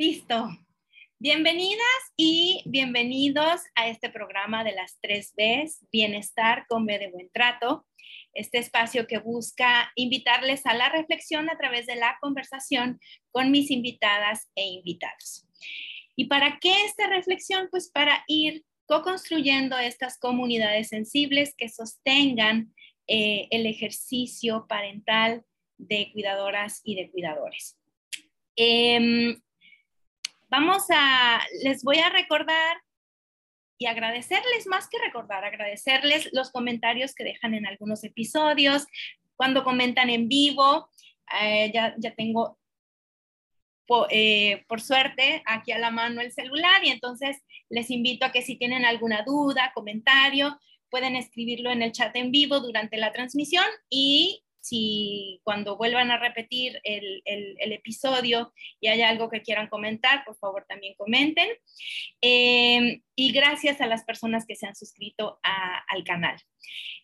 Listo. Bienvenidas y bienvenidos a este programa de las tres Bs, Bienestar con B de Buen Trato, este espacio que busca invitarles a la reflexión a través de la conversación con mis invitadas e invitados. ¿Y para qué esta reflexión? Pues para ir co-construyendo estas comunidades sensibles que sostengan eh, el ejercicio parental de cuidadoras y de cuidadores. Em, Vamos a, les voy a recordar y agradecerles más que recordar, agradecerles los comentarios que dejan en algunos episodios, cuando comentan en vivo, eh, ya, ya, tengo eh, por suerte aquí a la mano el celular y entonces les invito a que si tienen alguna duda, comentario, pueden escribirlo en el chat en vivo durante la transmisión y si cuando vuelvan a repetir el, episodio y hay algo que quieran comentar, por favor también comenten. Em, y gracias a las personas que se han suscrito al canal.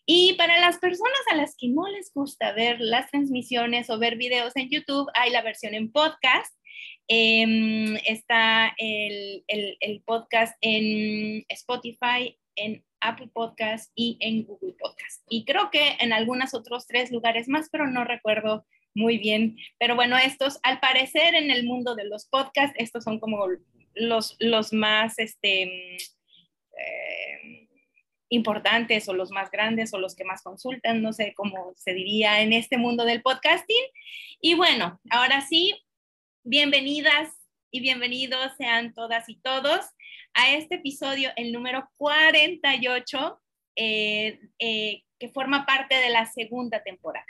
Y para las personas a las que no les gusta ver las transmisiones o ver videos en YouTube, hay la versión en podcast. Em, está el, el podcast en Spotify, en Apple Podcast y en Google Podcast. Y creo que en algunos otros tres lugares más, pero no recuerdo muy bien. Pero bueno, estos, al parecer en el mundo de los podcasts, estos son como los, los más este, eh, importantes o los más grandes o los que más consultan, no sé cómo se diría en este mundo del podcasting. Y bueno, ahora sí, bienvenidas y bienvenidos sean todas y todos a este episodio, el número 48, eh, eh, que forma parte de la segunda temporada.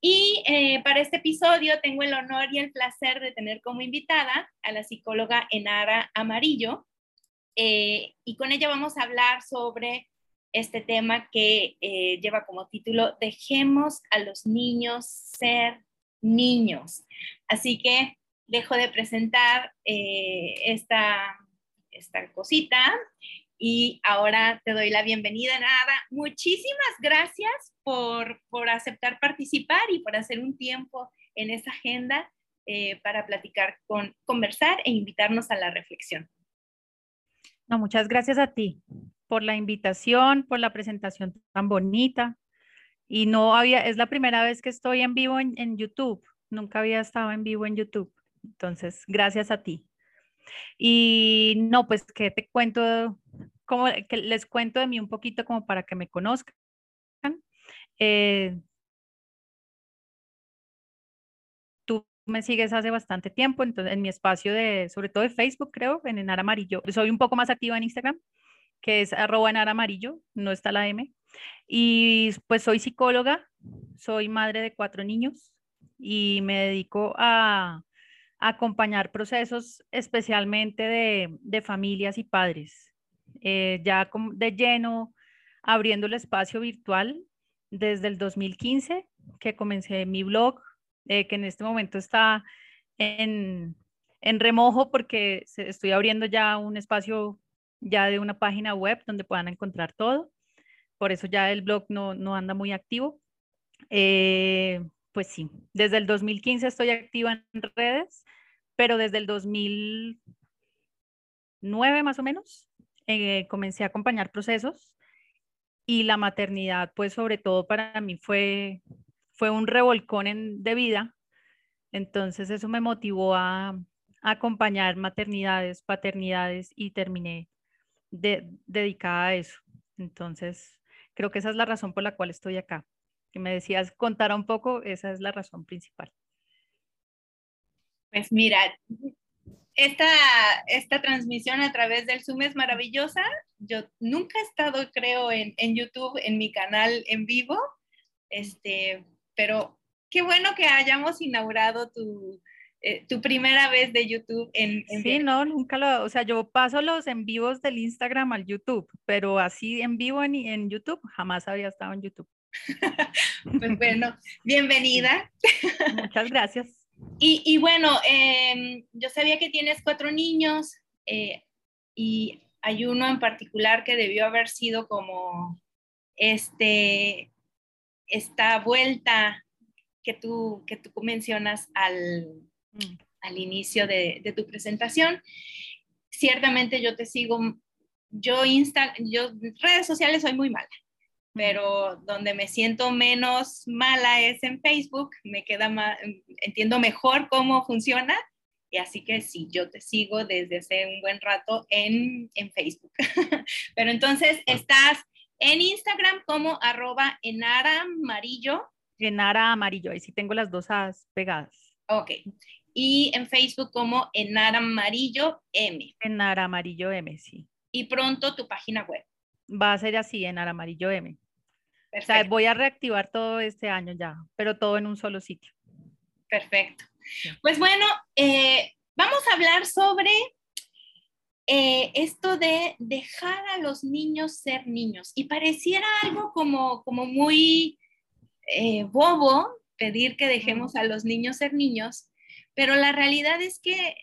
Y eh, para este episodio tengo el honor y el placer de tener como invitada a la psicóloga Enara Amarillo. y con ella vamos a hablar sobre este tema que lleva como título Dejemos a los niños ser niños. Así que dejo de presentar esta esta cosita. Y ahora te doy la bienvenida, Nada. Muchísimas gracias por, por aceptar participar y por hacer un tiempo en esa agenda eh, para platicar, con, conversar e invitarnos a la reflexión. No, muchas gracias a ti por la invitación, por la presentación tan bonita. Y no había, es la primera vez que estoy en vivo en, en YouTube. Nunca había estado en vivo en YouTube. Entonces, gracias a ti. Y no, pues que te cuento, como que les cuento de mí un poquito como para que me conozcan. Eh, tú me sigues hace bastante tiempo, entonces en mi espacio de, sobre todo de Facebook, creo, en Enar Amarillo. Soy un poco más activa en Instagram, que es arroba Enar Amarillo, no está la M. Y pues soy psicóloga, soy madre de cuatro niños y me dedico a acompañar procesos especialmente de, familias y padres. Eh, ya de lleno abriendo el espacio virtual desde el 2015 que comencé mi blog, eh, que en este momento está en, remojo porque estoy abriendo ya un espacio ya de una página web donde puedan encontrar todo. Por eso ya el blog no, anda muy activo. Eh, pues sí, desde el 2015 estoy activa en redes, pero desde el 2009 más o menos eh, comencé a acompañar procesos y la maternidad, pues sobre todo para mí fue, fue un revolcón de vida. Entonces eso me motivó a, a acompañar maternidades, paternidades y terminé de, dedicada a eso. Entonces, creo que esa es la razón por la cual estoy acá. Que me decías contar un poco, esa es la razón principal. Pues mira, esta, esta transmisión a través del Zoom es maravillosa. Yo nunca he estado, creo, en, en YouTube, en mi canal en vivo, este, pero qué bueno que hayamos inaugurado tu, eh, tu primera vez de YouTube en, en Sí, no, nunca lo, o sea, yo paso los en vivos del Instagram al YouTube, pero así en vivo en, en YouTube jamás había estado en YouTube. Pues bueno, bienvenida. Muchas gracias. Y, y bueno, eh, yo sabía que tienes cuatro niños eh, y hay uno en particular que debió haber sido como este, esta vuelta que tú, que tú mencionas al, mm. al inicio de, de, tu presentación. Ciertamente yo te sigo, yo, Insta, yo redes sociales soy muy mala pero donde me siento menos mala es en Facebook, me queda más, entiendo mejor cómo funciona. Y así que sí, yo te sigo desde hace un buen rato en, en Facebook. pero entonces estás en Instagram como arroba enara amarillo. Enara amarillo, ahí sí tengo las dos A's pegadas. Ok. Y en Facebook como enara amarillo M. Enara amarillo M, sí. Y pronto tu página web. Va a ser así, enara amarillo M. O sea, voy a reactivar todo este año ya, pero todo en un solo sitio. Perfecto. Pues bueno, eh, vamos a hablar sobre eh, esto de dejar a los niños ser niños. Y pareciera algo como, como muy eh, bobo pedir que dejemos a los niños ser niños, pero la realidad es que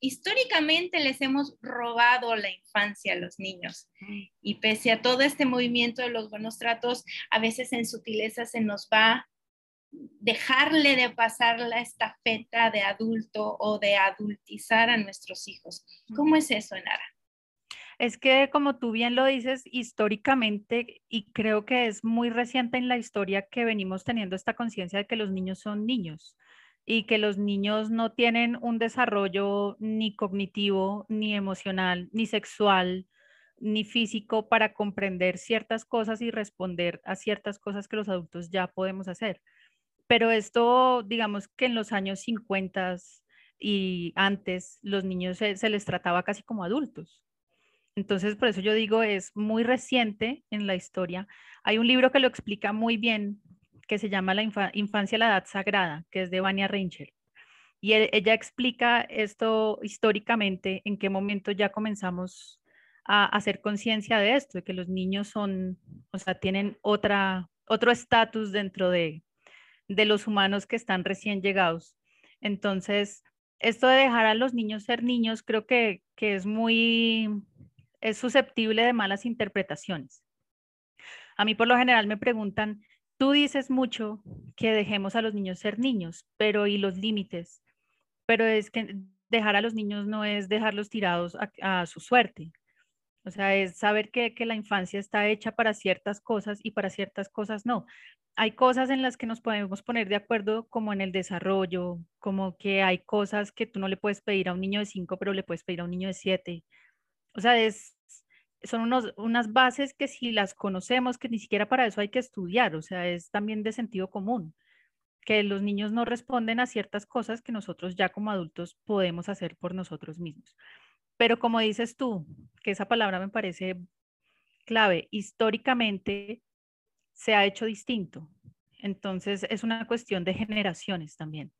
históricamente les hemos robado la infancia a los niños y pese a todo este movimiento de los buenos tratos, a veces en sutileza se nos va dejarle de pasar la estafeta de adulto o de adultizar a nuestros hijos. ¿Cómo es eso, Nara? Es que como tú bien lo dices, históricamente, y creo que es muy reciente en la historia que venimos teniendo esta conciencia de que los niños son niños y que los niños no tienen un desarrollo ni cognitivo, ni emocional, ni sexual, ni físico para comprender ciertas cosas y responder a ciertas cosas que los adultos ya podemos hacer. Pero esto, digamos que en los años 50 y antes, los niños se, se les trataba casi como adultos. Entonces, por eso yo digo, es muy reciente en la historia. Hay un libro que lo explica muy bien, que se llama La infancia la edad sagrada, que es de Vania Rinchel. Y ella explica esto históricamente, en qué momento ya comenzamos a hacer conciencia de esto, de que los niños son, o sea, tienen otra, otro estatus dentro de, de los humanos que están recién llegados. Entonces, esto de dejar a los niños ser niños creo que, que es muy, es susceptible de malas interpretaciones. A mí por lo general me preguntan, Tú dices mucho que dejemos a los niños ser niños, pero ¿y los límites? Pero es que dejar a los niños no es dejarlos tirados a, su suerte. O sea, es saber que, la infancia está hecha para ciertas cosas y para ciertas cosas no. Hay cosas en las que nos podemos poner de acuerdo, como en el desarrollo, como que hay cosas que tú no le puedes pedir a un niño de cinco, pero le puedes pedir a un niño de siete. O sea, es, son unos, unas bases que si las conocemos, que ni siquiera para eso hay que estudiar, o sea, es también de sentido común, que los niños no responden a ciertas cosas que nosotros ya como adultos podemos hacer por nosotros mismos. Pero como dices tú, que esa palabra me parece clave, históricamente se ha hecho distinto. Entonces es una cuestión de generaciones también,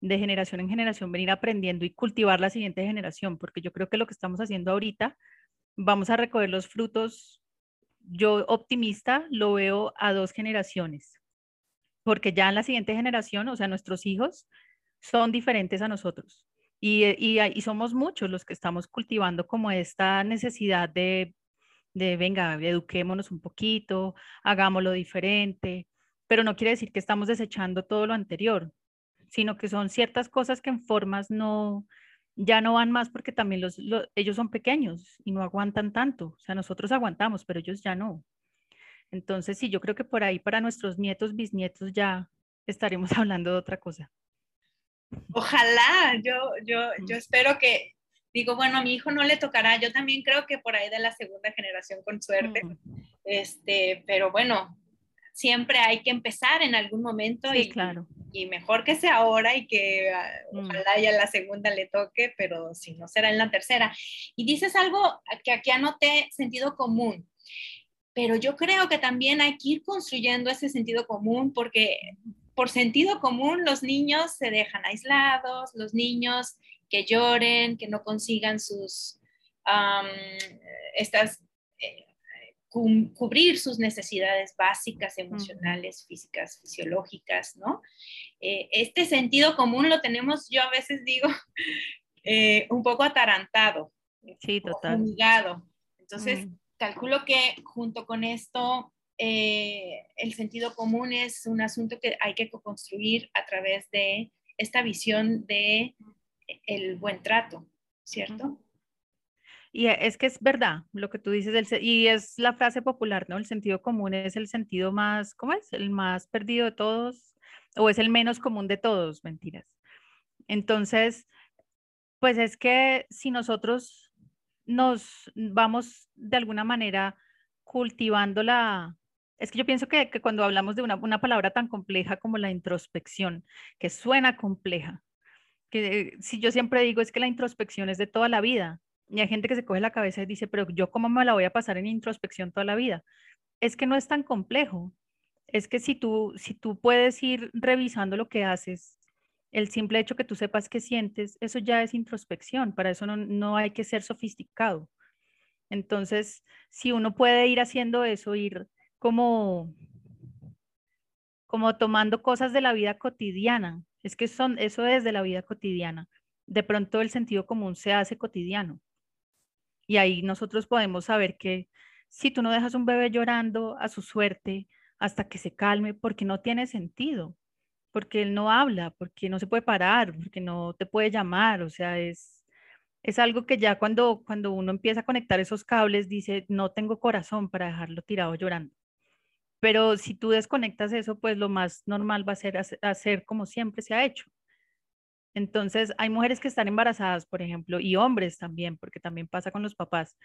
de generación en generación, venir aprendiendo y cultivar la siguiente generación, porque yo creo que lo que estamos haciendo ahorita vamos a recoger los frutos. Yo optimista lo veo a dos generaciones, porque ya en la siguiente generación, o sea, nuestros hijos son diferentes a nosotros. Y, y, somos muchos los que estamos cultivando como esta necesidad de, de, venga, eduquémonos un poquito, hagámoslo diferente, pero no quiere decir que estamos desechando todo lo anterior, sino que son ciertas cosas que en formas no, ya no van más porque también los, ellos son pequeños y no aguantan tanto. O sea, nosotros aguantamos, pero ellos ya no. Entonces, sí, yo creo que por ahí para nuestros nietos, bisnietos ya estaremos hablando de otra cosa. Ojalá, yo, yo, yo espero que, digo, bueno, a mi hijo no le tocará, yo también creo que por ahí de la segunda generación con suerte, este, pero bueno, siempre hay que empezar en algún momento y, claro. Y mejor que sea ahora y que ah, Mm. ojalá ya la segunda le toque, pero si no será en la tercera. Y dices algo que aquí anoté, sentido común, pero yo creo que también hay que ir construyendo ese sentido común porque por sentido común los niños se dejan aislados, los niños que lloren, que no consigan sus, am, estas, cubrir sus necesidades básicas, emocionales, físicas, fisiológicas, ¿no? Eh, este sentido común lo tenemos, yo a veces digo, eh, un poco atarantado, Sí, total. Entonces, Mm. calculo que junto con esto, eh, el sentido común es un asunto que hay que construir a través de esta visión de el buen trato, ¿cierto? Y es que es verdad lo que tú dices, y es la frase popular, ¿no? El sentido común es el sentido más, ¿cómo es? El más perdido de todos, o es el menos común de todos, mentiras. Entonces, pues es que si nosotros nos vamos de alguna manera cultivando la... Es que yo pienso que, que cuando hablamos de una, una palabra tan compleja como la introspección, que suena compleja, que si yo siempre digo es que la introspección es de toda la vida, y hay gente que se coge la cabeza y dice, pero yo cómo me la voy a pasar en introspección toda la vida. Es que no es tan complejo. Es que si tú, si tú puedes ir revisando lo que haces, el simple hecho que tú sepas qué sientes, eso ya es introspección. Para eso no, no hay que ser sofisticado. Entonces, si uno puede ir haciendo eso, ir como, como tomando cosas de la vida cotidiana, es que son, eso es de la vida cotidiana. De pronto el sentido común se hace cotidiano. Y ahí nosotros podemos saber que si tú no dejas un bebé llorando a su suerte hasta que se calme, porque no tiene sentido, porque él no habla, porque no se puede parar, porque no te puede llamar, o sea, es, es algo que ya cuando, cuando uno empieza a conectar esos cables, dice, no tengo corazón para dejarlo tirado llorando. Pero si tú desconectas eso, pues lo más normal va a ser hace- hacer como siempre se ha hecho. Entonces, hay mujeres que están embarazadas, por ejemplo, y hombres también, porque también pasa con los papás,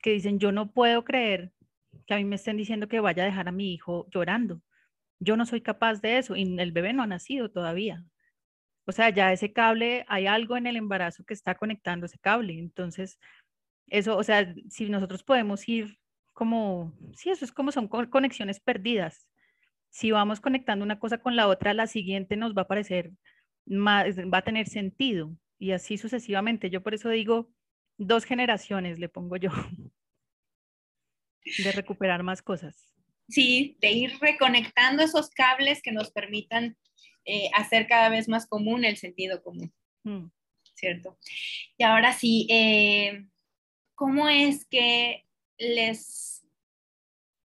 que dicen, yo no puedo creer que a mí me estén diciendo que vaya a dejar a mi hijo llorando. Yo no soy capaz de eso y el bebé no ha nacido todavía. O sea, ya ese cable, hay algo en el embarazo que está conectando ese cable. Entonces, eso, o sea, si nosotros podemos ir como, sí, eso es como son co- conexiones perdidas. Si vamos conectando una cosa con la otra, la siguiente nos va a parecer más, va a tener sentido y así sucesivamente. Yo por eso digo dos generaciones, le pongo yo, de recuperar más cosas. Sí, de ir reconectando esos cables que nos permitan eh, hacer cada vez más común el sentido común, Mm. ¿cierto? Y ahora sí, eh, ¿cómo es que les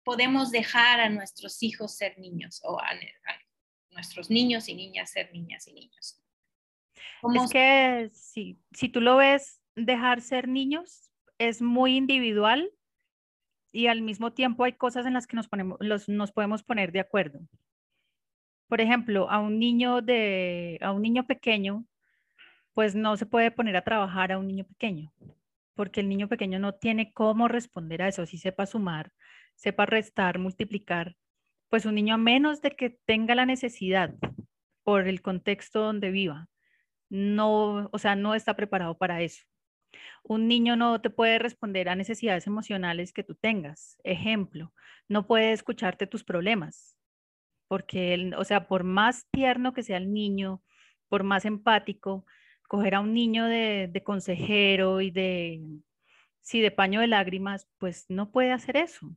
podemos dejar a nuestros hijos ser niños o a, a nuestros niños y niñas ser niñas y niños? ¿Cómo Es que si, si tú lo ves, dejar ser niños es muy individual y al mismo tiempo hay cosas en las que nos, ponemos, los, nos podemos poner de acuerdo. Por ejemplo, a un niño de, a un niño pequeño, pues no se puede poner a trabajar a un niño pequeño, porque el niño pequeño no tiene cómo responder a eso, si sepa sumar, sepa restar, multiplicar, pues un niño a menos de que tenga la necesidad por el contexto donde viva, no, o sea, no está preparado para eso. Un niño no te puede responder a necesidades emocionales que tú tengas. Ejemplo, no puede escucharte tus problemas, porque, él, o sea, por más tierno que sea el niño, por más empático, coger a un niño de, consejero y de, sí, de paño de lágrimas, pues no puede hacer eso.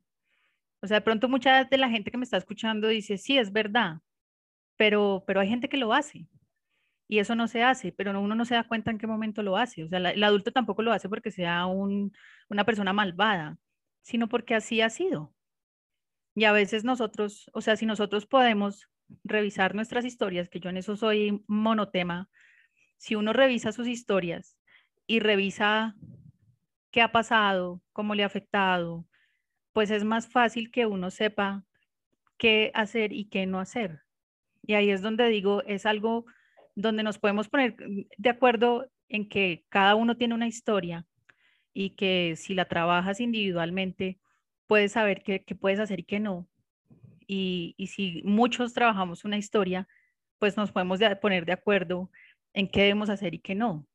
O sea, de pronto mucha de la gente que me está escuchando dice, sí, es verdad, pero, pero hay gente que lo hace. Y eso no se hace, pero uno no se da cuenta en qué momento lo hace. O sea, el adulto tampoco lo hace porque sea un, una persona malvada, sino porque así ha sido. Y a veces nosotros, o sea, si nosotros podemos revisar nuestras historias, que yo en eso soy monotema, si uno revisa sus historias y revisa qué ha pasado, cómo le ha afectado, pues es más fácil que uno sepa qué hacer y qué no hacer. Y ahí es donde digo, es algo donde nos podemos poner de acuerdo en que cada uno tiene una historia y que si la trabajas individualmente, puedes saber qué, puedes hacer y qué no. Y, si muchos trabajamos una historia, pues nos podemos poner de acuerdo en qué debemos hacer y qué no.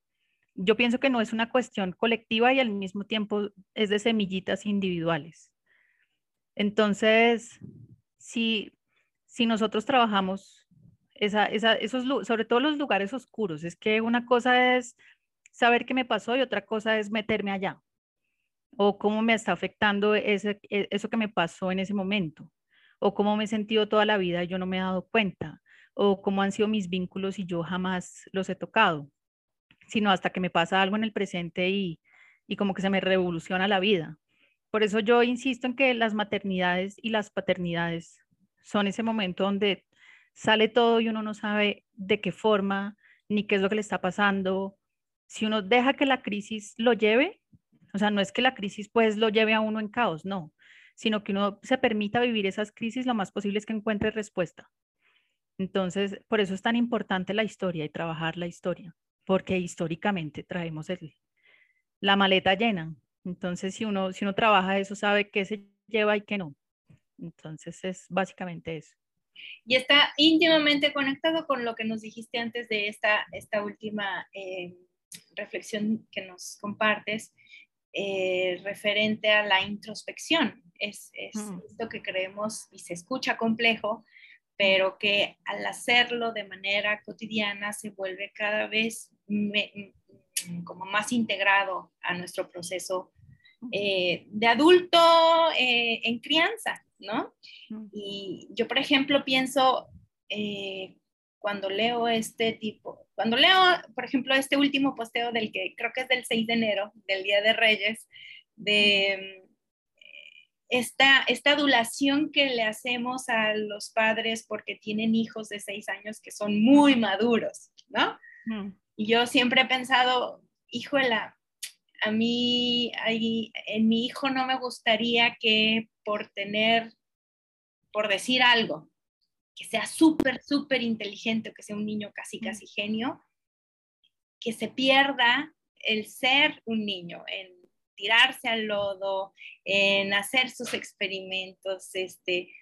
Yo pienso que no es una cuestión colectiva y al mismo tiempo es de semillitas individuales. Entonces, si, si nosotros trabajamos esa, esa, esos, sobre todo los lugares oscuros, es que una cosa es saber qué me pasó y otra cosa es meterme allá o cómo me está afectando ese, e, eso que me pasó en ese momento o cómo me he sentido toda la vida y yo no me he dado cuenta o cómo han sido mis vínculos y yo jamás los he tocado, sino hasta que me pasa algo en el presente y, y como que se me revoluciona la vida. Por eso yo insisto en que las maternidades y las paternidades son ese momento donde sale todo y uno no sabe de qué forma ni qué es lo que le está pasando. Si uno deja que la crisis lo lleve, o sea, no es que la crisis pues lo lleve a uno en caos, no, sino que uno se permita vivir esas crisis, lo más posible es que encuentre respuesta. Entonces, por eso es tan importante la historia y trabajar la historia, porque históricamente traemos la maleta llena. Entonces, si uno, si uno trabaja eso, sabe qué se lleva y qué no. Entonces, es básicamente eso. Y está íntimamente conectado con lo que nos dijiste antes de esta, esta última eh, reflexión que nos compartes, eh, referente a la introspección. Es, es mm. esto que creemos y se escucha complejo, pero que al hacerlo de manera cotidiana se vuelve cada vez mm, como más integrado a nuestro proceso eh, de adulto eh, en crianza, ¿no? Y yo, por ejemplo, pienso, eh, cuando leo este tipo, cuando leo, por ejemplo, este último posteo del que creo que es del 6 de enero, del Día de Reyes, de esta, esta adulación que le hacemos a los padres porque tienen hijos de seis años que son muy maduros, ¿no? Y yo siempre he pensado, híjola, a mí, en mi hijo no me gustaría que por tener, por decir algo, que sea súper, súper inteligente o que sea un niño casi, casi genio, que se pierda el ser un niño, en tirarse al lodo, en hacer sus experimentos, este,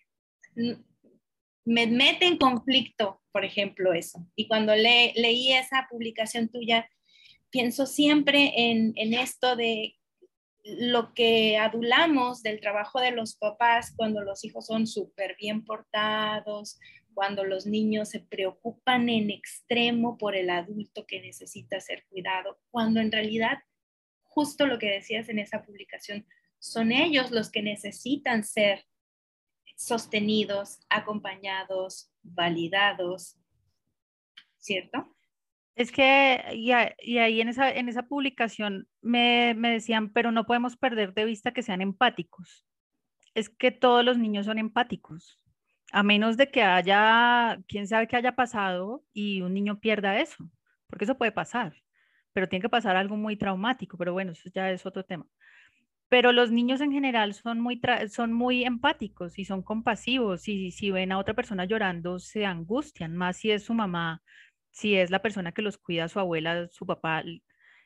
me mete en conflicto, por ejemplo, eso. Y cuando leí esa publicación tuya, pienso siempre en, en esto de lo que adulamos del trabajo de los papás cuando los hijos son súper bien portados, cuando los niños se preocupan en extremo por el adulto que necesita ser cuidado, cuando en realidad justo lo que decías en esa publicación, son ellos los que necesitan ser sostenidos, acompañados, validados, ¿cierto? Es que, y, ahí en esa, en esa publicación me, me decían, pero no podemos perder de vista que sean empáticos. Es que todos los niños son empáticos, a menos de que haya, quién sabe qué haya pasado y un niño pierda eso, porque eso puede pasar pero tiene que pasar algo muy traumático, pero bueno, eso ya es otro tema. Pero los niños en general son muy, son muy empáticos y son compasivos y si ven a otra persona llorando se angustian, más si es su mamá, si es la persona que los cuida, su abuela, su papá,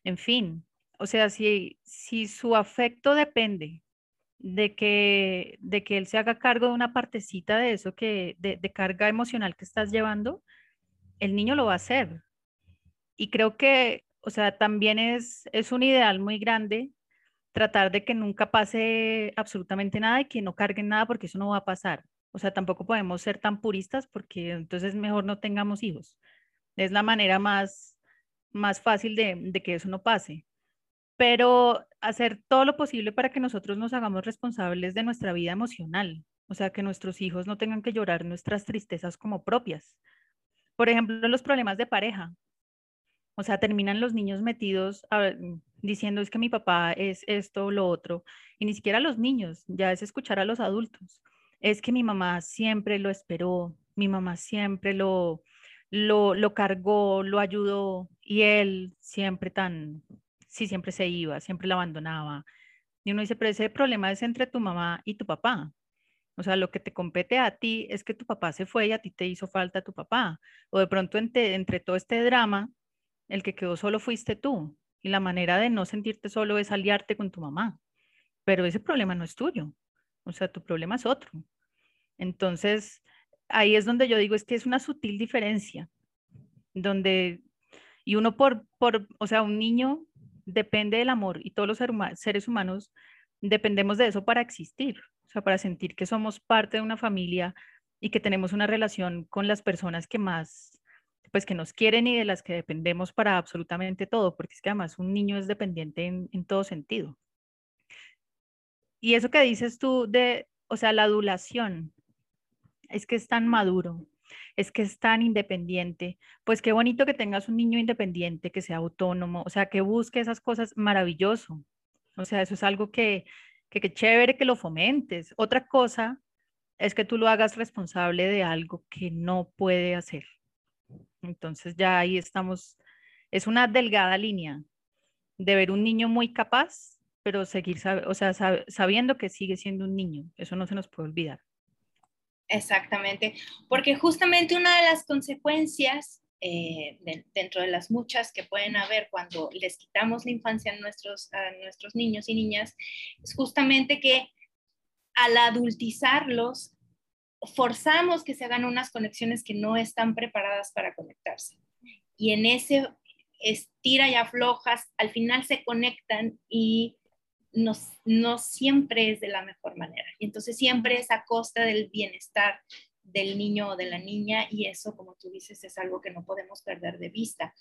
en fin. O sea, si, si su afecto depende de que, de que él se haga cargo de una partecita de eso, que, de, carga emocional que estás llevando, el niño lo va a hacer. Y creo que o sea, también es, es un ideal muy grande tratar de que nunca pase absolutamente nada y que no carguen nada porque eso no va a pasar. O sea, tampoco podemos ser tan puristas porque entonces mejor no tengamos hijos. Es la manera más, más fácil de, de que eso no pase. Pero hacer todo lo posible para que nosotros nos hagamos responsables de nuestra vida emocional. O sea, que nuestros hijos no tengan que llorar nuestras tristezas como propias. Por ejemplo, los problemas de pareja. O sea, terminan los niños metidos diciendo es que mi papá es esto o lo otro. Y ni siquiera los niños, ya es escuchar a los adultos. Es que mi mamá siempre lo esperó, mi mamá siempre lo, lo, lo cargó, lo ayudó y él siempre tan, sí, siempre se iba, siempre la abandonaba. Y uno dice, pero ese problema es entre tu mamá y tu papá. O sea, lo que te compete a ti es que tu papá se fue y a ti te hizo falta tu papá. O de pronto entre, entre todo este drama, el que quedó solo fuiste tú. Y la manera de no sentirte solo es aliarte con tu mamá. Pero ese problema no es tuyo. O sea, tu problema es otro. Entonces, ahí es donde yo digo, es que es una sutil diferencia, donde, y uno por, por o sea, un niño depende del amor y todos los seres humanos dependemos de eso para existir, o sea, para sentir que somos parte de una familia y que tenemos una relación con las personas que más, pues que nos quieren y de las que dependemos para absolutamente todo, porque es que además un niño es dependiente en, en todo sentido. Y eso que dices tú de, o sea, la adulación, es que es tan maduro, es que es tan independiente. Pues qué bonito que tengas un niño independiente, que sea autónomo, o sea, que busque esas cosas, maravilloso. O sea, eso es algo que, que, que chévere que lo fomentes. Otra cosa es que tú lo hagas responsable de algo que no puede hacer. Entonces ya ahí estamos, es una delgada línea de ver un niño muy capaz, pero seguir, o sea, sabiendo que sigue siendo un niño. Eso no se nos puede olvidar. Exactamente, porque justamente una de las consecuencias eh, dentro de las muchas que pueden haber cuando les quitamos la infancia a nuestros, a nuestros niños y niñas, es justamente que al adultizarlos, forzamos que se hagan unas conexiones que no están preparadas para conectarse. Y en ese estira y aflojas, al final se conectan y no, no siempre es de la mejor manera. Y entonces siempre es a costa del bienestar del niño o de la niña y eso, como tú dices, es algo que no podemos perder de vista.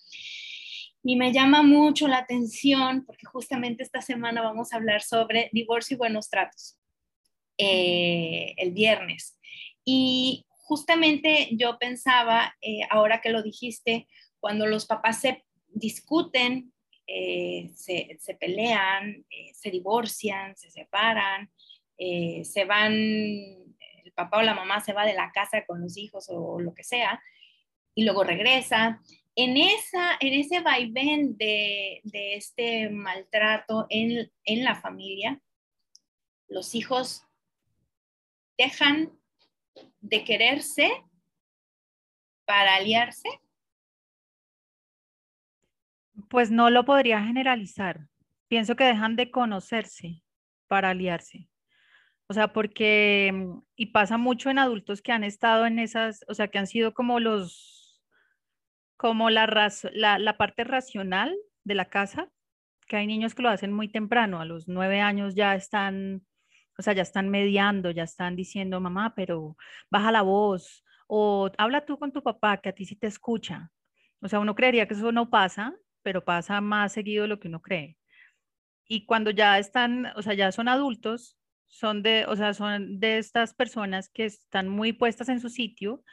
Y me llama mucho la atención porque justamente esta semana vamos a hablar sobre divorcio y buenos tratos eh, el viernes. Y justamente yo pensaba, eh, ahora que lo dijiste, cuando los papás se discuten eh, se, pelean, eh, se divorcian, se separan, eh, se van, el papá o la mamá se va de la casa con los hijos o, lo que sea, y luego regresa. En, esa, en ese vaivén de, de este maltrato en, en la familia, los hijos dejan de quererse para aliarse pues no lo podría generalizar. Pienso que dejan de conocerse para aliarse. O sea, porque, mm, y pasa mucho en adultos que han estado en esas, o sea, que han sido como los, como la, la, la parte racional de la casa, que hay niños que lo hacen muy temprano, a los nueve años ya están, o sea, ya están mediando, ya están diciendo, mamá, pero baja la voz, o habla tú con tu papá, que a ti sí te escucha. O sea, uno creería que eso no pasa, pero pasa más seguido de lo que uno cree. Y cuando ya están, o sea, ya son adultos, son de, o sea, son de estas personas que están muy puestas en su sitio,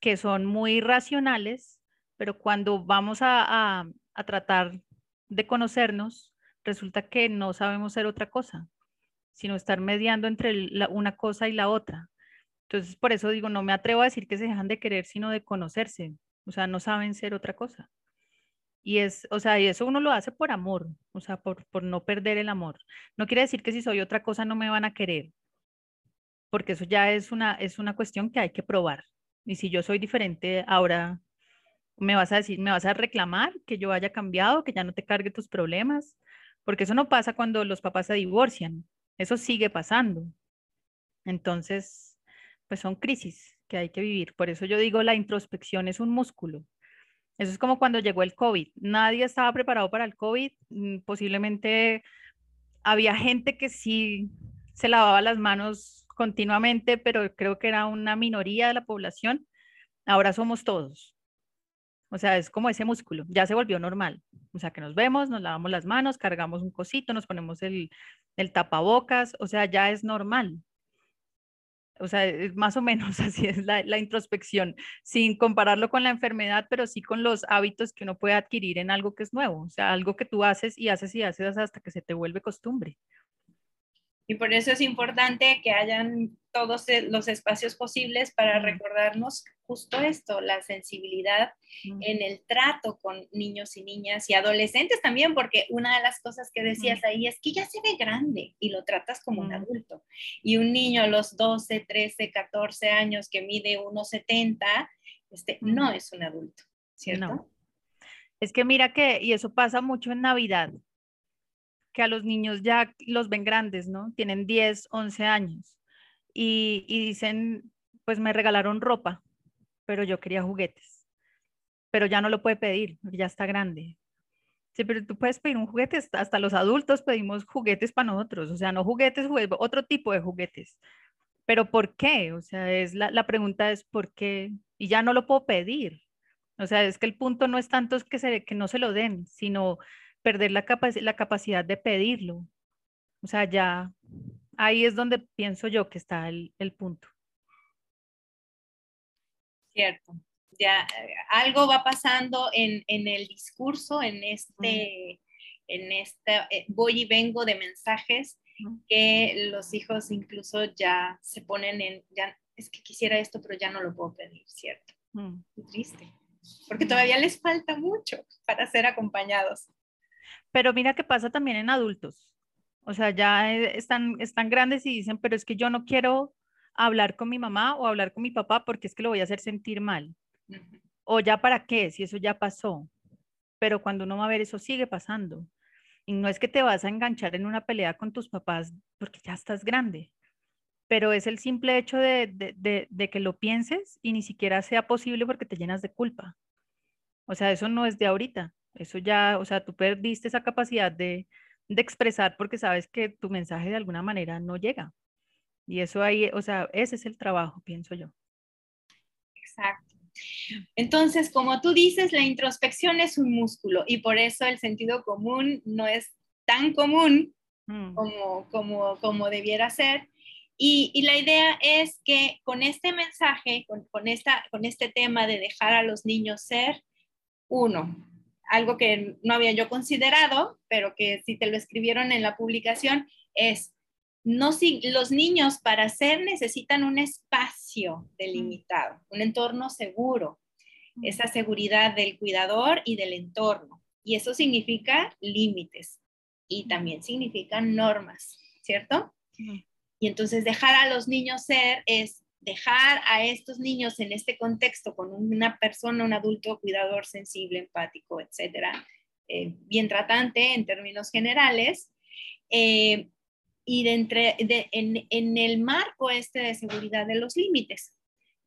que son muy racionales, pero cuando vamos a, a, tratar de conocernos, resulta que no sabemos ser otra cosa, sino estar mediando entre una cosa y la otra. Entonces, por eso digo, no me atrevo a decir que se dejan de querer, sino de conocerse. O sea, no saben ser otra cosa. Y es, o sea, y eso uno lo hace por amor, o sea, por, por no perder el amor. No quiere decir que si soy otra cosa no me van a querer, porque eso ya es una, es una cuestión que hay que probar. Y si yo soy diferente, ahora me vas a decir, me vas a reclamar que yo haya cambiado, que ya no te cargue tus problemas, porque eso no pasa cuando los papás se divorcian, eso sigue pasando. Entonces, pues son crisis que hay que vivir. Por eso yo digo, la introspección es un músculo. Eso es como cuando llegó el COVID. Nadie estaba preparado para el COVID. Mm, posiblemente había gente que sí se lavaba las manos continuamente, pero creo que era una minoría de la población. Ahora somos todos. O sea, es como ese músculo, ya se volvió normal. O sea, que nos vemos, nos lavamos las manos, cargamos un cosito, nos ponemos el, el tapabocas, o sea, ya es normal. O sea, más o menos así es la, introspección, sin compararlo con la enfermedad, pero sí con los hábitos que uno puede adquirir en algo que es nuevo, o sea, algo que tú haces y haces y haces hasta que se te vuelve costumbre. Y por eso es importante que hayan todos e, los espacios posibles para recordarnos justo esto, la sensibilidad en el trato con niños y niñas y adolescentes también, porque una de las cosas que decías ahí es que ya se ve grande y lo tratas como un adulto. Y un niño a los 12, 13, 14 años que mide 1,70, este, no es un adulto, ¿cierto? Es que mira que, y eso pasa mucho en Navidad, que a los niños ya los ven grandes, ¿no? Tienen 10, 11 años y, dicen, pues me regalaron ropa, pero yo quería juguetes, pero ya no lo puede pedir, ya está grande. Sí, pero tú puedes pedir un juguete, hasta los adultos pedimos juguetes para nosotros, o sea, no juguetes, juguetes otro tipo de juguetes. Pero ¿por qué? O sea, es la, la pregunta es ¿por qué? Y ya no lo puedo pedir. O sea, es que el punto no es tanto que, se, que no se lo den, sino perder la, la capacidad de pedirlo. O sea, ya ahí es donde pienso yo que está el, punto. Cierto. Ya eh, algo va pasando en, el discurso, en este, en esta eh, voy y vengo de mensajes que los hijos incluso ya se ponen en, ya es que quisiera esto, pero ya no lo puedo pedir, ¿cierto? triste, porque todavía les falta mucho para ser acompañados. Pero mira qué pasa también en adultos. O sea, ya eh, están, están grandes y dicen, pero es que yo no quiero hablar con mi mamá o hablar con mi papá porque es que lo voy a hacer sentir mal. O ya para qué, si eso ya pasó. Pero cuando uno va a ver eso sigue pasando. Y no es que te vas a enganchar en una pelea con tus papás porque ya estás grande, pero es el simple hecho de, de, de, que lo pienses y ni siquiera sea posible porque te llenas de culpa. O sea, eso no es de ahorita. Eso ya, o sea, tú perdiste esa capacidad de, de expresar porque sabes que tu mensaje de alguna manera no llega. Y eso ahí, o sea, ese es el trabajo, pienso yo. Exacto. Entonces, como tú dices, la introspección es un músculo y por eso el sentido común no es tan común mm. como, como, como debiera ser. Y, y, la idea es que con este mensaje, con, con, esta, con este tema de dejar a los niños ser, uno, algo que no había yo considerado, pero que si te lo escribieron en la publicación, es, no si los niños para ser necesitan un espacio delimitado, un entorno seguro, esa seguridad del cuidador y del entorno. Y eso significa límites y también significa normas, ¿cierto? Y entonces dejar a los niños ser es dejar a estos niños en este contexto con una persona, un adulto cuidador, sensible, empático, etcétera, eh, bien tratante en términos generales, eh, y de entre, en, en, el marco este de seguridad de los límites,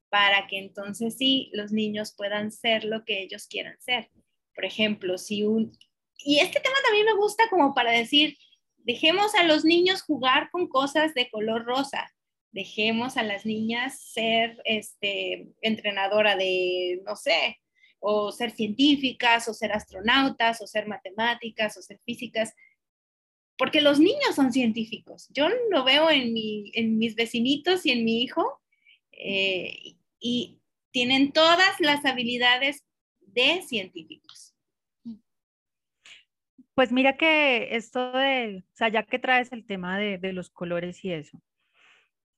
para que entonces sí los niños puedan ser lo que ellos quieran ser. Por ejemplo, si un... Y este tema también me gusta como para decir, dejemos a los niños jugar con cosas de color rosa, dejemos a las niñas ser este, entrenadora de, no sé, o ser científicas, o ser astronautas, o ser matemáticas, o ser físicas, porque los niños son científicos. Yo lo veo en, mis vecinitos y en mi hijo, eh, y tienen todas las habilidades de científicos. Pues mira que esto de, o sea, ya que traes el tema de los colores y eso,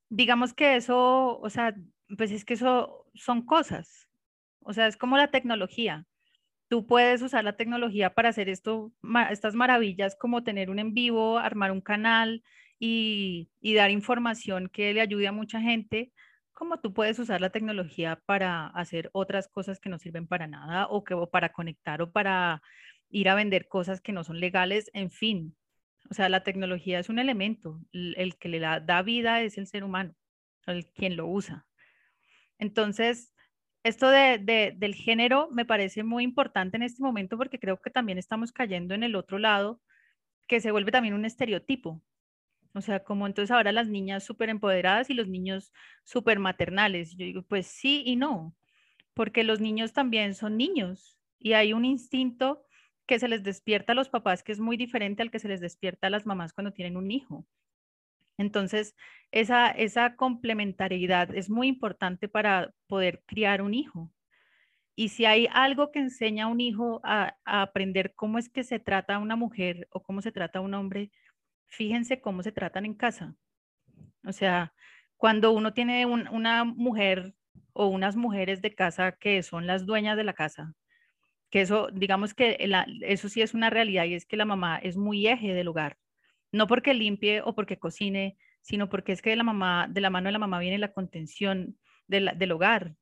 digamos que eso, o sea, pues es que eso son cosas, o sea, es como la tecnología. Tú puedes usar la tecnología para hacer esto, estas maravillas como tener un en vivo, armar un canal y, y dar información que le ayude a mucha gente, como tú puedes usar la tecnología para hacer otras cosas que no sirven para nada o que o para conectar o para ir a vender cosas que no son legales, en fin, o sea, la tecnología es un elemento, el, que le da, vida es el ser humano, el quien lo usa. Entonces, esto de, del género me parece muy importante en este momento porque creo que también estamos cayendo en el otro lado, que se vuelve también un estereotipo. O sea, como entonces ahora las niñas súper empoderadas y los niños súper maternales. Yo digo, pues sí y no, porque los niños también son niños y hay un instinto que se les despierta a los papás, que es muy diferente al que se les despierta a las mamás cuando tienen un hijo. Entonces, esa, esa complementariedad es muy importante para poder criar un hijo. Y si hay algo que enseña a un hijo a, aprender cómo es que se trata a una mujer o cómo se trata a un hombre, fíjense cómo se tratan en casa. O sea, cuando uno tiene una mujer o unas mujeres de casa que son las dueñas de la casa, que eso, digamos que eso sí es una realidad y es que la mamá es muy eje del hogar, no porque limpie o porque cocine, sino porque es que de la mamá, de la mano de la mamá viene la contención del hogar,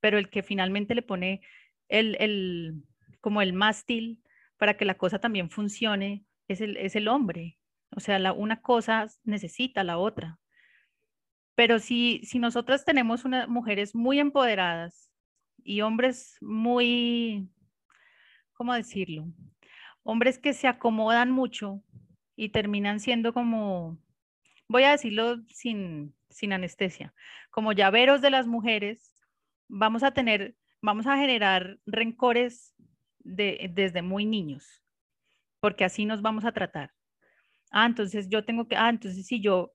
pero el que finalmente le pone el, el, como el mástil para que la cosa también funcione es el, es el hombre. O sea, la, una cosa necesita la otra. Pero si, si nosotras tenemos unas mujeres muy empoderadas y hombres muy, ¿cómo decirlo? Hombres que se acomodan mucho y terminan siendo como, voy a decirlo sin, sin anestesia, como llaveros de las mujeres, vamos a tener, vamos a generar rencores de, desde muy niños, porque así nos vamos a tratar. Ah, entonces yo tengo que, ah, entonces si yo,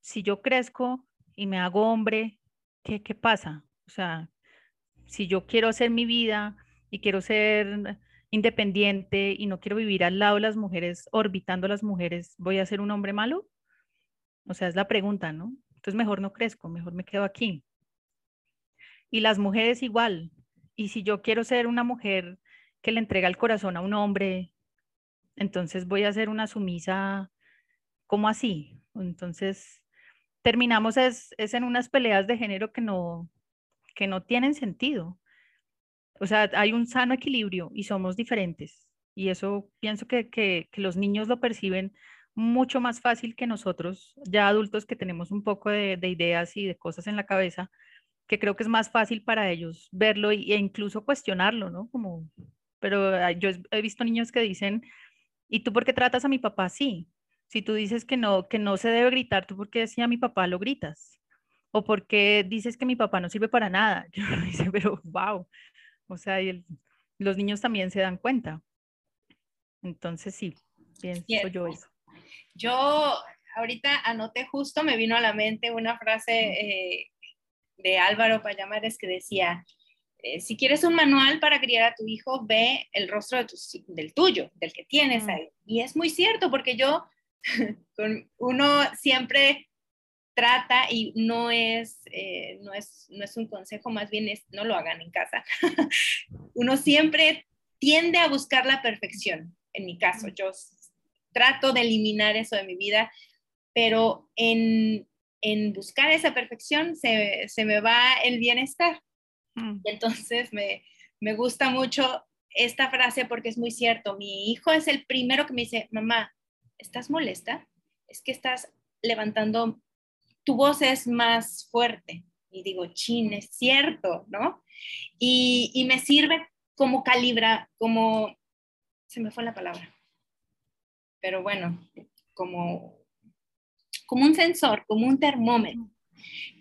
si yo crezco y me hago hombre, ¿qué, qué pasa? O sea, si yo quiero hacer mi vida y quiero ser independiente y no quiero vivir al lado de las mujeres, orbitando a las mujeres, ¿voy a ser un hombre malo? O sea, es la pregunta, ¿no? Entonces mejor no crezco, mejor me quedo aquí. Y las mujeres igual. Y si yo quiero ser una mujer que le entrega el corazón a un hombre, entonces voy a ser una sumisa, ¿cómo así? Entonces, terminamos es, en unas peleas de género que no, que no tienen sentido. O sea, hay un sano equilibrio y somos diferentes. Y eso pienso que, que, los niños lo perciben mucho más fácil que nosotros, ya adultos que tenemos un poco de, ideas y de cosas en la cabeza, que creo que es más fácil para ellos verlo e incluso cuestionarlo, ¿no? Como, pero yo he visto niños que dicen, ¿y tú por qué tratas a mi papá así? Si tú dices que no, que no se debe gritar, ¿tú por qué decía mi papá lo gritas? ¿O por qué dices que mi papá no sirve para nada? Yo dice, pero wow. O sea, los niños también se dan cuenta. Entonces sí, pienso yo eso. Yo ahorita anoté justo, me vino a la mente una frase eh, de Álvaro Payamares que decía, eh, si quieres un manual para criar a tu hijo, ve el rostro de tu, del tuyo, del que tienes ahí. Y es muy cierto, porque yo uno siempre trata y no es, eh, no es, no es un consejo, más bien es no lo hagan en casa. uno siempre tiende a buscar la perfección, en mi caso, yo trato de eliminar eso de mi vida, pero en, buscar esa perfección se, me va el bienestar. Mm. Entonces me, me gusta mucho esta frase porque es muy cierto. Mi hijo es el primero que me dice, mamá, ¿estás molesta? Es que estás levantando, tu voz es más fuerte. Y digo, chin, es cierto, ¿no? Y, me sirve como calibra, como, se me fue la palabra, pero bueno, como, como un sensor, como un termómetro.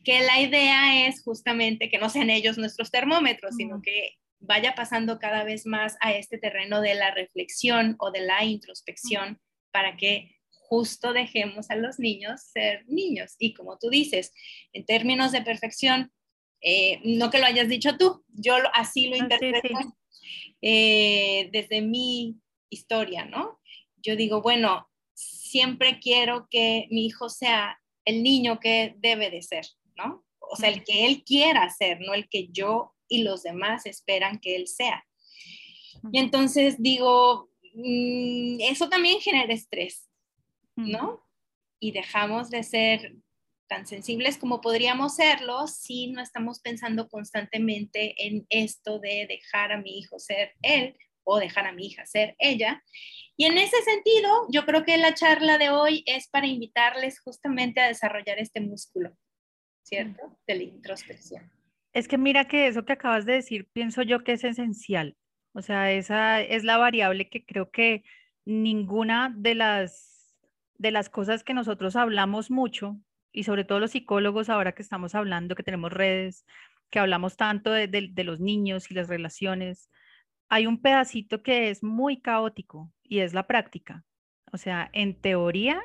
Que la idea es justamente que no sean ellos nuestros termómetros, sino que vaya pasando cada vez más a este terreno de la reflexión o de la introspección para que justo dejemos a los niños ser niños. Y como tú dices, en términos de perfección, eh, no que lo hayas dicho tú, yo así lo ah, interpreto eh, desde mi historia, ¿no? Yo digo, bueno, siempre quiero que mi hijo sea el niño que debe de ser, ¿no? O sea, el que él quiera ser, no el que yo y los demás esperan que él sea. Y entonces digo, Mm, eso también genera estrés, ¿no? Y dejamos de ser tan sensibles como podríamos serlo si no estamos pensando constantemente en esto de dejar a mi hijo ser él o dejar a mi hija ser ella. Y en ese sentido, yo creo que la charla de hoy es para invitarles justamente a desarrollar este músculo, ¿cierto? De la introspección. Es que mira que eso que acabas de decir, pienso yo que es esencial. O sea, esa es la variable que creo que ninguna de las, de las cosas que nosotros hablamos mucho, y sobre todo los psicólogos ahora que estamos hablando, que tenemos redes, que hablamos tanto de, de los niños y las relaciones, hay un pedacito que es muy caótico y es la práctica. O sea, en teoría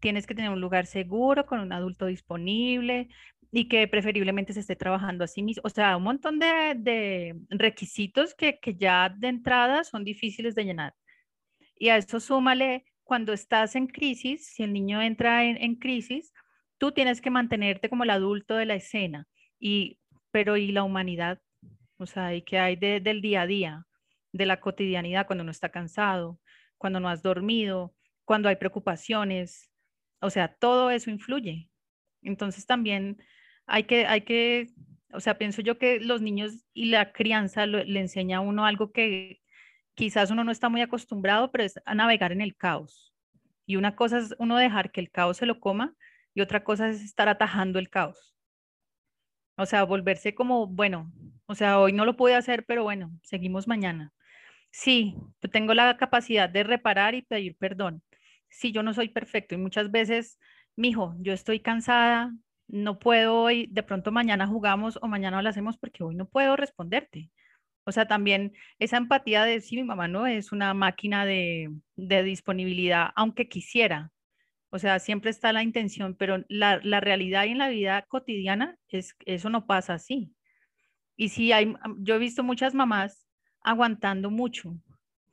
tienes que tener un lugar seguro con un adulto disponible, y que preferiblemente se esté trabajando así mismo. O sea, un montón de, requisitos que, ya de entrada son difíciles de llenar. Y a eso súmale cuando estás en crisis, si el niño entra en, crisis, tú tienes que mantenerte como el adulto de la escena, y, pero ¿y la humanidad? O sea, ¿y qué hay del día a día, de la cotidianidad cuando uno está cansado, cuando no has dormido, cuando hay preocupaciones? O sea, todo eso influye. Entonces también hay que, hay que, o sea, pienso yo que los niños y la crianza le enseña a uno algo que quizás uno no está muy acostumbrado, pero es a navegar en el caos. Y una cosa es uno dejar que el caos se lo coma y otra cosa es estar atajando el caos. O sea, volverse como, bueno, o sea, hoy no lo pude hacer, pero bueno, seguimos mañana. Sí, yo tengo la capacidad de reparar y pedir perdón. Sí, yo no soy perfecto y muchas veces, mijo, yo estoy cansada, no puedo hoy, de pronto mañana jugamos o mañana lo hacemos porque hoy no puedo responderte. O sea, también esa empatía de sí, mi mamá no es una máquina de, disponibilidad, aunque quisiera. O sea, siempre está la intención, pero la, realidad y en la vida cotidiana es eso no pasa así. Y sí, hay, yo he visto muchas mamás aguantando mucho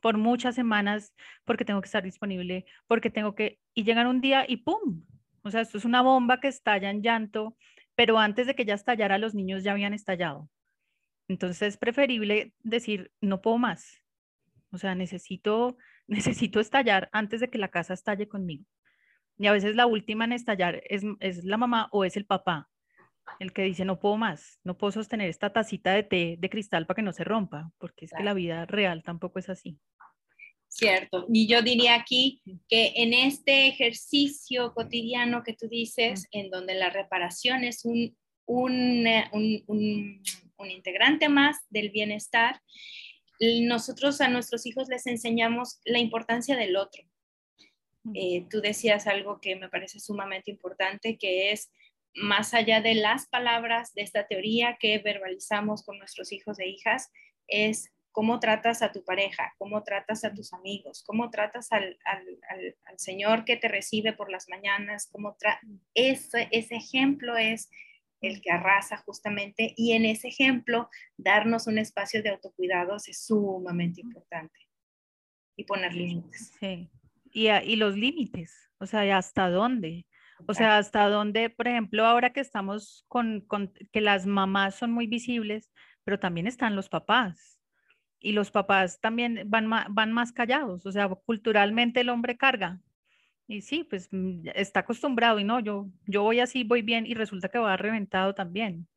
por muchas semanas porque tengo que estar disponible, porque tengo que, y llegan un día y ¡pum! O sea, esto es una bomba que estalla en llanto, pero antes de que ya estallara, los niños ya habían estallado. Entonces es preferible decir, no puedo más. O sea, necesito, necesito estallar antes de que la casa estalle conmigo. Y a veces la última en estallar es, es la mamá o es el papá, el que dice, no puedo más, no puedo sostener esta tacita de té de cristal para que no se rompa, porque es que la vida real tampoco es así. Cierto. Y yo diría aquí que en este ejercicio cotidiano que tú dices, en donde la reparación es un, un, eh, un un integrante más del bienestar, nosotros a nuestros hijos les enseñamos la importancia del otro. Eh, tú decías algo que me parece sumamente importante, que es más allá de las palabras de esta teoría que verbalizamos con nuestros hijos e hijas, es cómo tratas a tu pareja, cómo tratas a tus amigos, cómo tratas al, Señor que te recibe por las mañanas, cómo ese, ese ejemplo es el que arrasa justamente, y en ese ejemplo, darnos un espacio de autocuidados es sumamente importante y poner límites. Sí, y, y los límites, o sea, ¿hasta dónde? O sea, hasta dónde, por ejemplo, ahora que estamos con, con, que las mamás son muy visibles, pero también están los papás. Y los papás también van, van más callados, o sea, culturalmente el hombre carga, y sí, pues mm, está acostumbrado y no, yo, yo voy así, voy bien y resulta que va reventado también.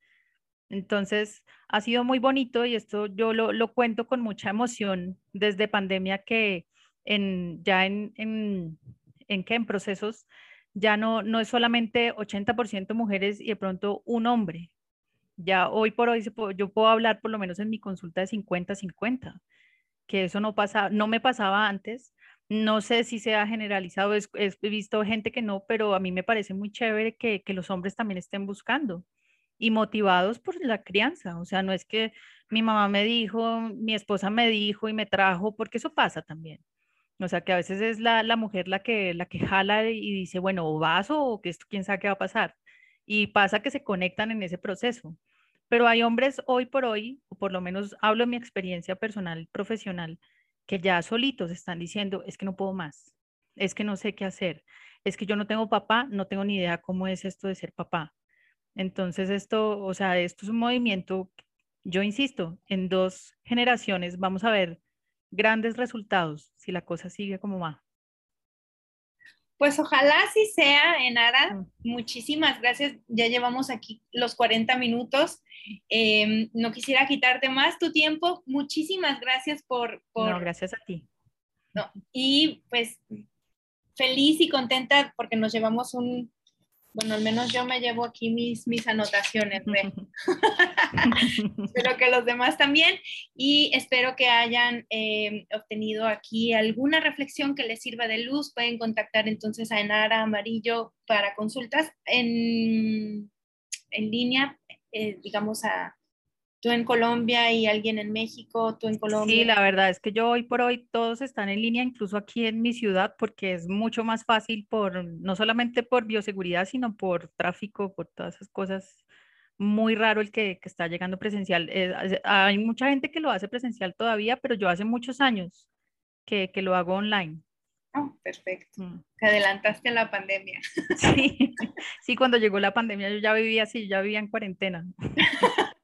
Entonces, ha sido muy bonito y esto yo lo, lo cuento con mucha emoción desde pandemia que en, ya en, en, que en procesos ya no, no es solamente 80% mujeres y de pronto un hombre. Ya hoy por hoy yo puedo hablar por lo menos en mi consulta de 50-50, que eso no pasa, no me pasaba antes no sé si se ha generalizado, he visto gente que no, pero a mí me parece muy chévere que, los hombres también estén buscando y motivados por la crianza. O sea, no es que mi mamá me dijo, mi esposa me dijo y me trajo, porque eso pasa también. O sea, que a veces es la, mujer la que, la que jala y dice, bueno, o vas o que esto quién sabe qué va a pasar. Y pasa que se conectan en ese proceso. Pero hay hombres hoy por hoy, o por lo menos hablo de mi experiencia personal, profesional, que ya solitos están diciendo, es que no puedo más, es que no sé qué hacer, es que yo no tengo papá, no tengo ni idea cómo es esto de ser papá. Entonces esto, o sea, esto es un movimiento, yo insisto, en dos generaciones vamos a ver grandes resultados si la cosa sigue como va. Pues ojalá así sea, Enara. Muchísimas gracias. Ya llevamos aquí los 40 minutos. Em, no quisiera quitarte más tu tiempo. Muchísimas gracias por... por... No, gracias a ti. y pues feliz y contenta porque nos llevamos un, bueno, al menos yo me llevo aquí mis, mis anotaciones, espero que los demás también y espero que hayan eh, obtenido aquí alguna reflexión que les sirva de luz. Pueden contactar entonces a Enara Amarillo para consultas en, en línea, eh, digamos a tú en Colombia y alguien en México, tú en Colombia. Sí, la verdad es que yo hoy por hoy todos están en línea, incluso aquí en mi ciudad, porque es mucho más fácil por, no solamente por bioseguridad, sino por tráfico, por todas esas cosas. Muy raro el que, que está llegando presencial. Eh, hay mucha gente que lo hace presencial todavía, pero yo hace muchos años que, que lo hago online. Oh, perfecto. Mm. Te adelantaste a la pandemia. Sí, sí, cuando llegó la pandemia yo ya vivía así, ya vivía en cuarentena.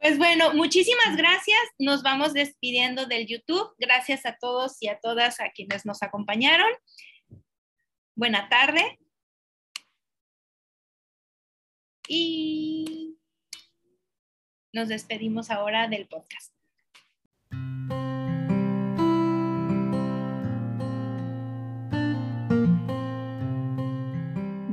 Pues bueno, muchísimas gracias. Nos vamos despidiendo del YouTube. Gracias a todos y a todas a quienes nos acompañaron. Buena tarde. Y nos despedimos ahora del podcast.